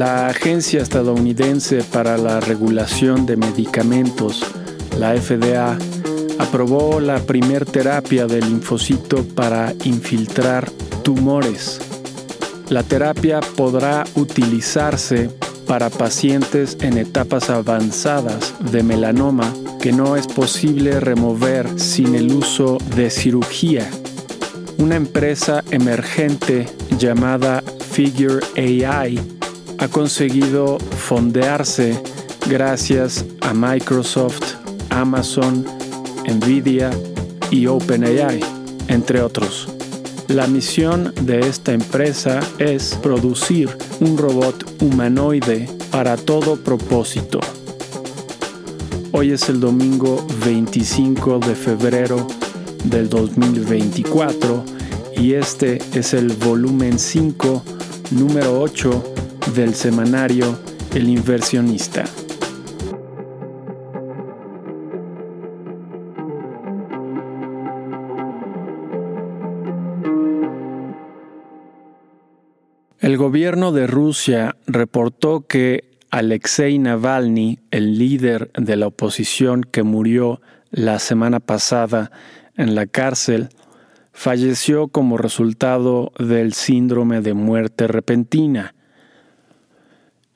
La Agencia Estadounidense para la Regulación de Medicamentos, la FDA, aprobó la primer terapia del linfocito para infiltrar tumores. La terapia podrá utilizarse para pacientes en etapas avanzadas de melanoma que no es posible remover sin el uso de cirugía. Una empresa emergente llamada Figure AI ha conseguido fondearse gracias a Microsoft, Amazon, Nvidia y OpenAI, entre otros. La misión de esta empresa es producir un robot humanoide para todo propósito. Hoy es el domingo 25 de febrero del 2024 y este es el volumen 5, número 8 del semanario El inversionista. El gobierno de Rusia reportó que Alexei Navalny, el líder de la oposición que murió la semana pasada en la cárcel, falleció como resultado del síndrome de muerte repentina.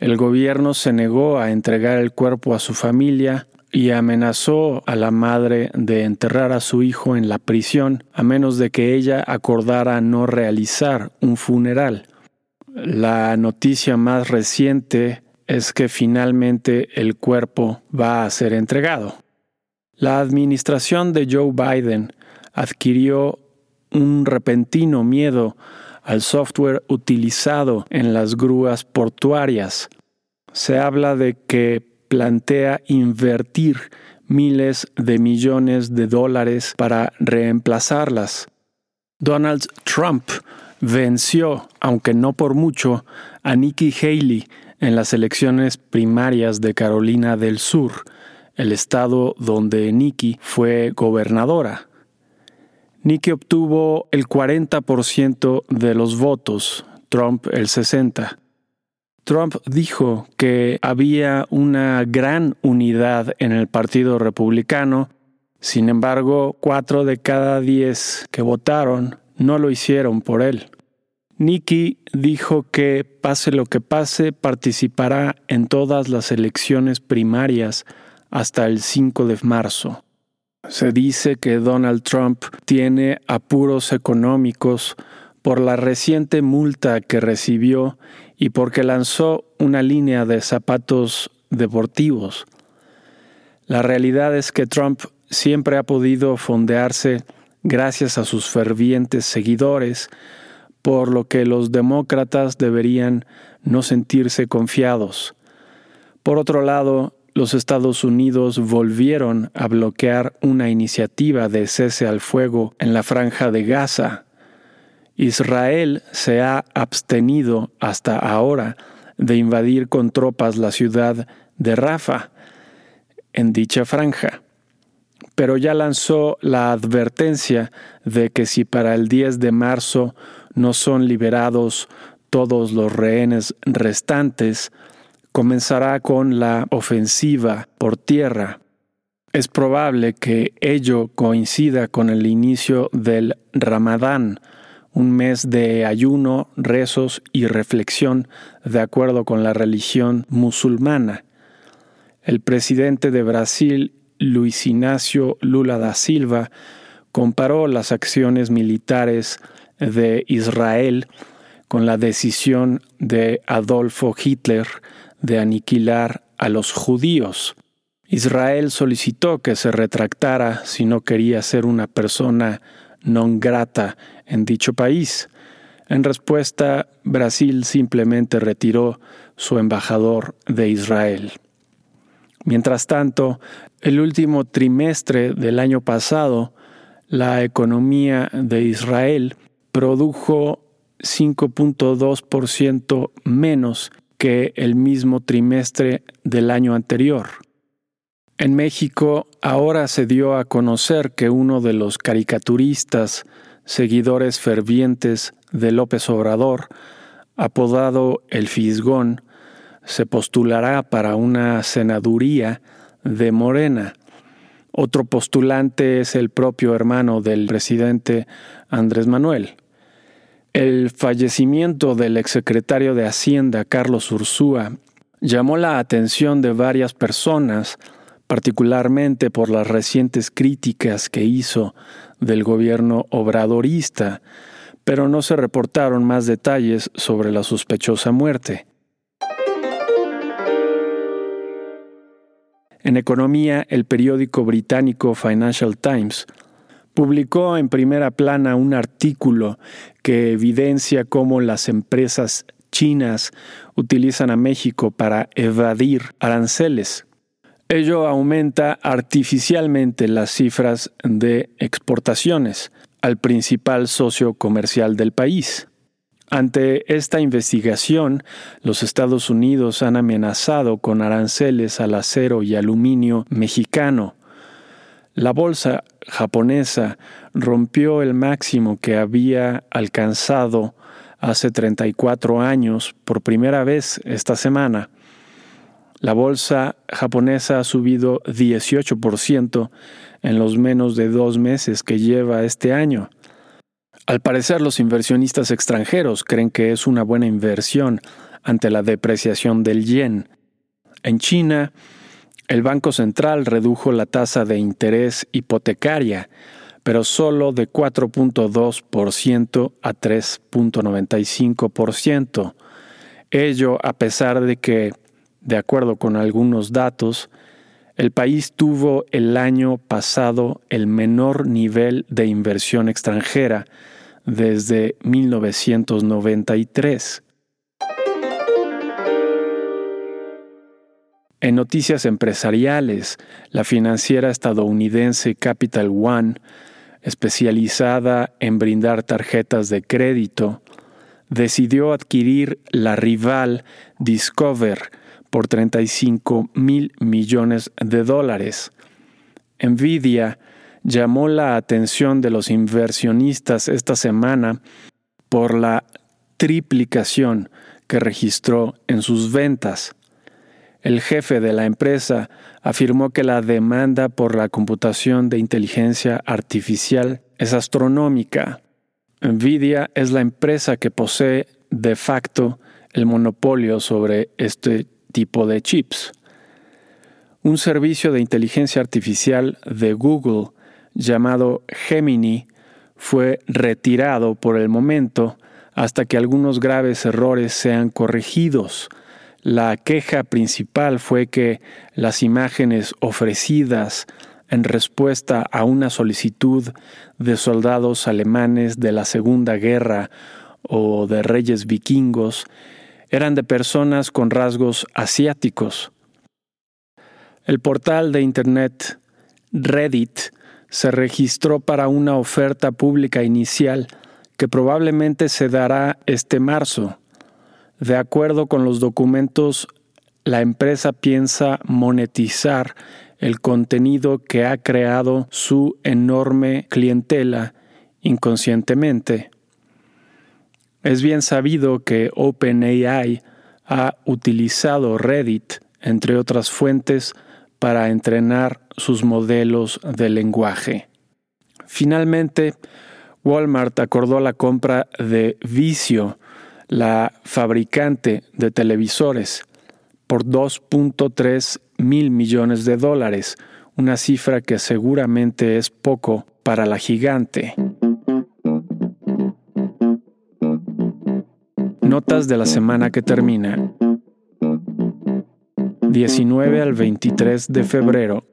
El gobierno se negó a entregar el cuerpo a su familia y amenazó a la madre de enterrar a su hijo en la prisión a menos de que ella acordara no realizar un funeral. La noticia más reciente es que finalmente el cuerpo va a ser entregado. La administración de Joe Biden adquirió un repentino miedo al software utilizado en las grúas portuarias. Se habla de que plantea invertir miles de millones de dólares para reemplazarlas. Donald Trump venció, aunque no por mucho, a Nikki Haley en las elecciones primarias de Carolina del Sur, el estado donde Nikki fue gobernadora. Nikki obtuvo el 40% de los votos, Trump el 60%. Trump dijo que había una gran unidad en el Partido Republicano, sin embargo, cuatro de cada diez que votaron no lo hicieron por él. Nikki dijo que, pase lo que pase, participará en todas las elecciones primarias hasta el 5 de marzo. Se dice que Donald Trump tiene apuros económicos por la reciente multa que recibió y porque lanzó una línea de zapatos deportivos. La realidad es que Trump siempre ha podido fondearse gracias a sus fervientes seguidores, por lo que los demócratas deberían no sentirse confiados. Por otro lado, los Estados Unidos volvieron a bloquear una iniciativa de cese al fuego en la franja de Gaza. Israel se ha abstenido hasta ahora de invadir con tropas la ciudad de Rafa en dicha franja pero ya lanzó la advertencia de que si para el 10 de marzo no son liberados todos los rehenes restantes, comenzará con la ofensiva por tierra. Es probable que ello coincida con el inicio del Ramadán, un mes de ayuno, rezos y reflexión de acuerdo con la religión musulmana. El presidente de Brasil Luis Ignacio Lula da Silva comparó las acciones militares de Israel con la decisión de Adolfo Hitler de aniquilar a los judíos. Israel solicitó que se retractara si no quería ser una persona non grata en dicho país. En respuesta, Brasil simplemente retiró su embajador de Israel. Mientras tanto, el último trimestre del año pasado, la economía de Israel produjo 5.2% menos que el mismo trimestre del año anterior. En México ahora se dio a conocer que uno de los caricaturistas, seguidores fervientes de López Obrador, apodado El Fisgón, se postulará para una senaduría de Morena. Otro postulante es el propio hermano del presidente Andrés Manuel. El fallecimiento del exsecretario de Hacienda, Carlos Ursúa, llamó la atención de varias personas, particularmente por las recientes críticas que hizo del gobierno obradorista, pero no se reportaron más detalles sobre la sospechosa muerte. En economía, el periódico británico Financial Times publicó en primera plana un artículo que evidencia cómo las empresas chinas utilizan a México para evadir aranceles. Ello aumenta artificialmente las cifras de exportaciones al principal socio comercial del país. Ante esta investigación, los Estados Unidos han amenazado con aranceles al acero y aluminio mexicano. La bolsa japonesa rompió el máximo que había alcanzado hace 34 años por primera vez esta semana. La bolsa japonesa ha subido 18% en los menos de dos meses que lleva este año. Al parecer los inversionistas extranjeros creen que es una buena inversión ante la depreciación del yen. En China, el Banco Central redujo la tasa de interés hipotecaria, pero solo de 4.2% a 3.95%. Ello a pesar de que, de acuerdo con algunos datos, el país tuvo el año pasado el menor nivel de inversión extranjera desde 1993. En noticias empresariales, la financiera estadounidense Capital One, especializada en brindar tarjetas de crédito, decidió adquirir la rival Discover por 35 mil millones de dólares. Nvidia llamó la atención de los inversionistas esta semana por la triplicación que registró en sus ventas. El jefe de la empresa afirmó que la demanda por la computación de inteligencia artificial es astronómica. Nvidia es la empresa que posee de facto el monopolio sobre este tipo de chips. Un servicio de inteligencia artificial de Google llamado Gemini fue retirado por el momento hasta que algunos graves errores sean corregidos la queja principal fue que las imágenes ofrecidas en respuesta a una solicitud de soldados alemanes de la Segunda Guerra o de reyes vikingos eran de personas con rasgos asiáticos. El portal de Internet Reddit se registró para una oferta pública inicial que probablemente se dará este marzo. De acuerdo con los documentos, la empresa piensa monetizar el contenido que ha creado su enorme clientela inconscientemente. Es bien sabido que OpenAI ha utilizado Reddit, entre otras fuentes, para entrenar sus modelos de lenguaje. Finalmente, Walmart acordó la compra de Vicio, la fabricante de televisores por 2.3 mil millones de dólares, una cifra que seguramente es poco para la gigante. Notas de la semana que termina. 19 al 23 de febrero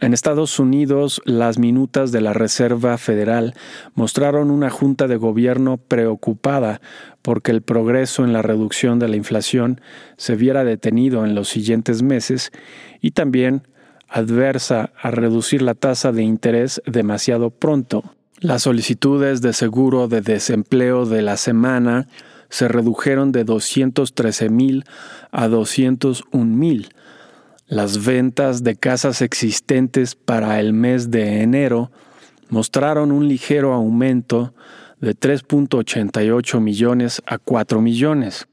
en Estados Unidos, las minutas de la Reserva Federal mostraron una junta de gobierno preocupada porque el progreso en la reducción de la inflación se viera detenido en los siguientes meses y también adversa a reducir la tasa de interés demasiado pronto. Las solicitudes de seguro de desempleo de la semana se redujeron de 213 mil a 201 mil las ventas de casas existentes para el mes de enero mostraron un ligero aumento de 3.88 millones a 4 millones.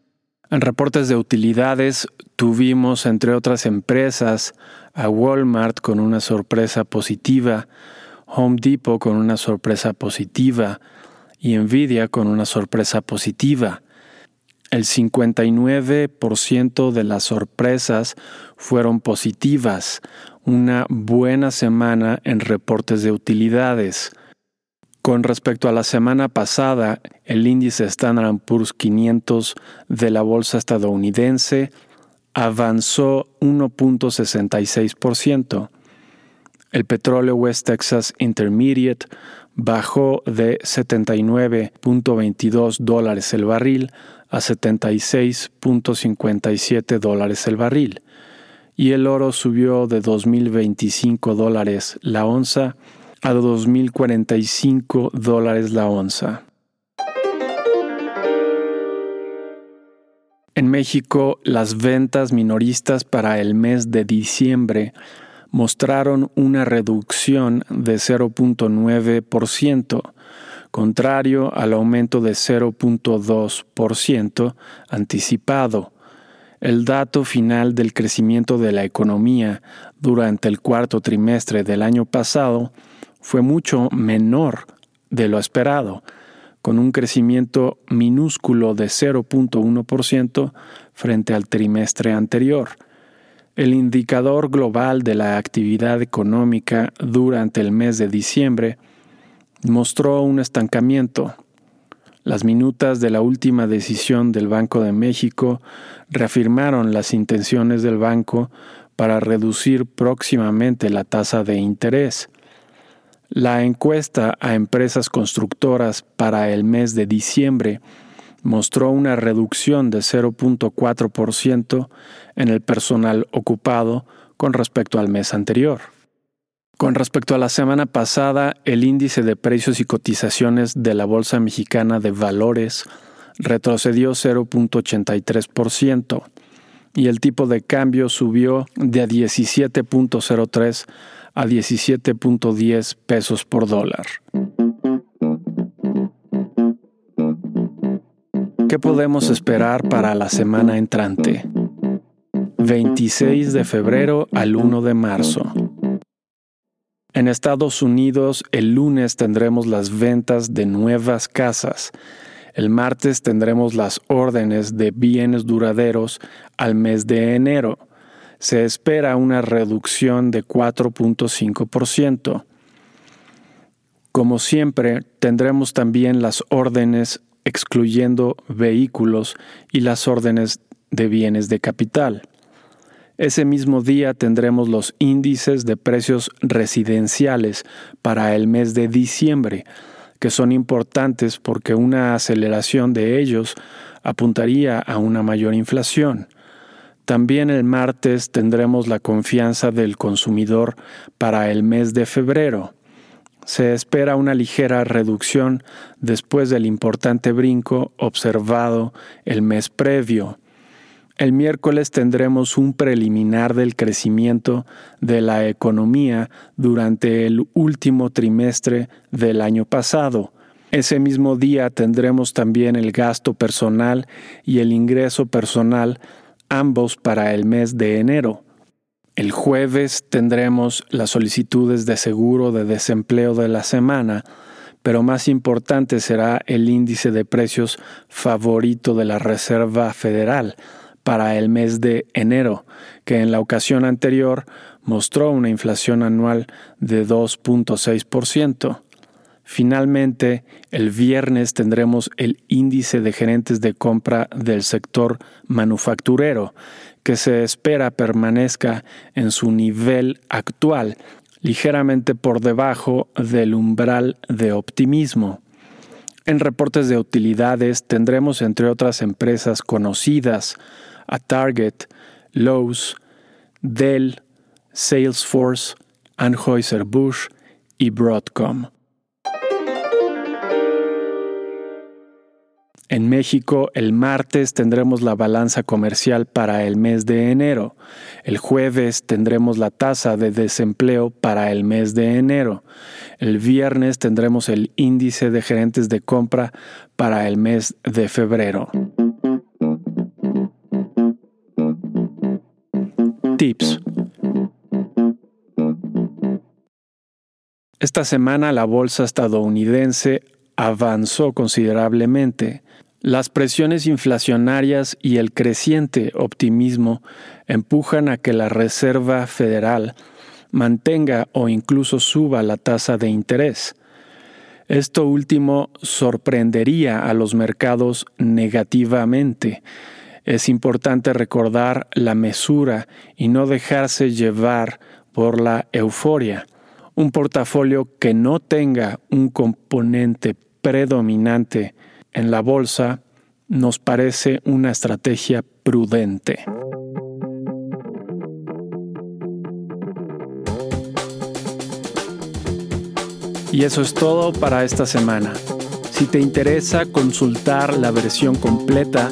En reportes de utilidades tuvimos, entre otras empresas, a Walmart con una sorpresa positiva, Home Depot con una sorpresa positiva y Nvidia con una sorpresa positiva. El 59% de las sorpresas fueron positivas, una buena semana en reportes de utilidades. Con respecto a la semana pasada, el índice Standard Poor's 500 de la bolsa estadounidense avanzó 1.66%. El petróleo West Texas Intermediate bajó de 79.22 dólares el barril a 76.57 dólares el barril y el oro subió de 2.025 dólares la onza a 2.045 dólares la onza. En México, las ventas minoristas para el mes de diciembre mostraron una reducción de 0.9%, contrario al aumento de 0.2% anticipado. El dato final del crecimiento de la economía durante el cuarto trimestre del año pasado fue mucho menor de lo esperado, con un crecimiento minúsculo de 0.1% frente al trimestre anterior. El indicador global de la actividad económica durante el mes de diciembre mostró un estancamiento. Las minutas de la última decisión del Banco de México reafirmaron las intenciones del banco para reducir próximamente la tasa de interés. La encuesta a empresas constructoras para el mes de diciembre mostró una reducción de 0.4% en el personal ocupado con respecto al mes anterior. Con respecto a la semana pasada, el índice de precios y cotizaciones de la Bolsa Mexicana de Valores retrocedió 0.83% y el tipo de cambio subió de 17.03 a 17.10 pesos por dólar. ¿Qué podemos esperar para la semana entrante? 26 de febrero al 1 de marzo. En Estados Unidos el lunes tendremos las ventas de nuevas casas. El martes tendremos las órdenes de bienes duraderos al mes de enero se espera una reducción de 4.5%. Como siempre, tendremos también las órdenes excluyendo vehículos y las órdenes de bienes de capital. Ese mismo día tendremos los índices de precios residenciales para el mes de diciembre, que son importantes porque una aceleración de ellos apuntaría a una mayor inflación. También el martes tendremos la confianza del consumidor para el mes de febrero. Se espera una ligera reducción después del importante brinco observado el mes previo. El miércoles tendremos un preliminar del crecimiento de la economía durante el último trimestre del año pasado. Ese mismo día tendremos también el gasto personal y el ingreso personal ambos para el mes de enero. El jueves tendremos las solicitudes de seguro de desempleo de la semana, pero más importante será el índice de precios favorito de la Reserva Federal para el mes de enero, que en la ocasión anterior mostró una inflación anual de 2.6%. Finalmente, el viernes tendremos el índice de gerentes de compra del sector manufacturero, que se espera permanezca en su nivel actual, ligeramente por debajo del umbral de optimismo. En reportes de utilidades tendremos entre otras empresas conocidas a Target, Lowe's, Dell, Salesforce, Anheuser-Busch y Broadcom. En México, el martes tendremos la balanza comercial para el mes de enero. El jueves tendremos la tasa de desempleo para el mes de enero. El viernes tendremos el índice de gerentes de compra para el mes de febrero. Esta semana la bolsa estadounidense avanzó considerablemente. Las presiones inflacionarias y el creciente optimismo empujan a que la Reserva Federal mantenga o incluso suba la tasa de interés. Esto último sorprendería a los mercados negativamente. Es importante recordar la mesura y no dejarse llevar por la euforia. Un portafolio que no tenga un componente predominante en la bolsa nos parece una estrategia prudente. Y eso es todo para esta semana. Si te interesa consultar la versión completa,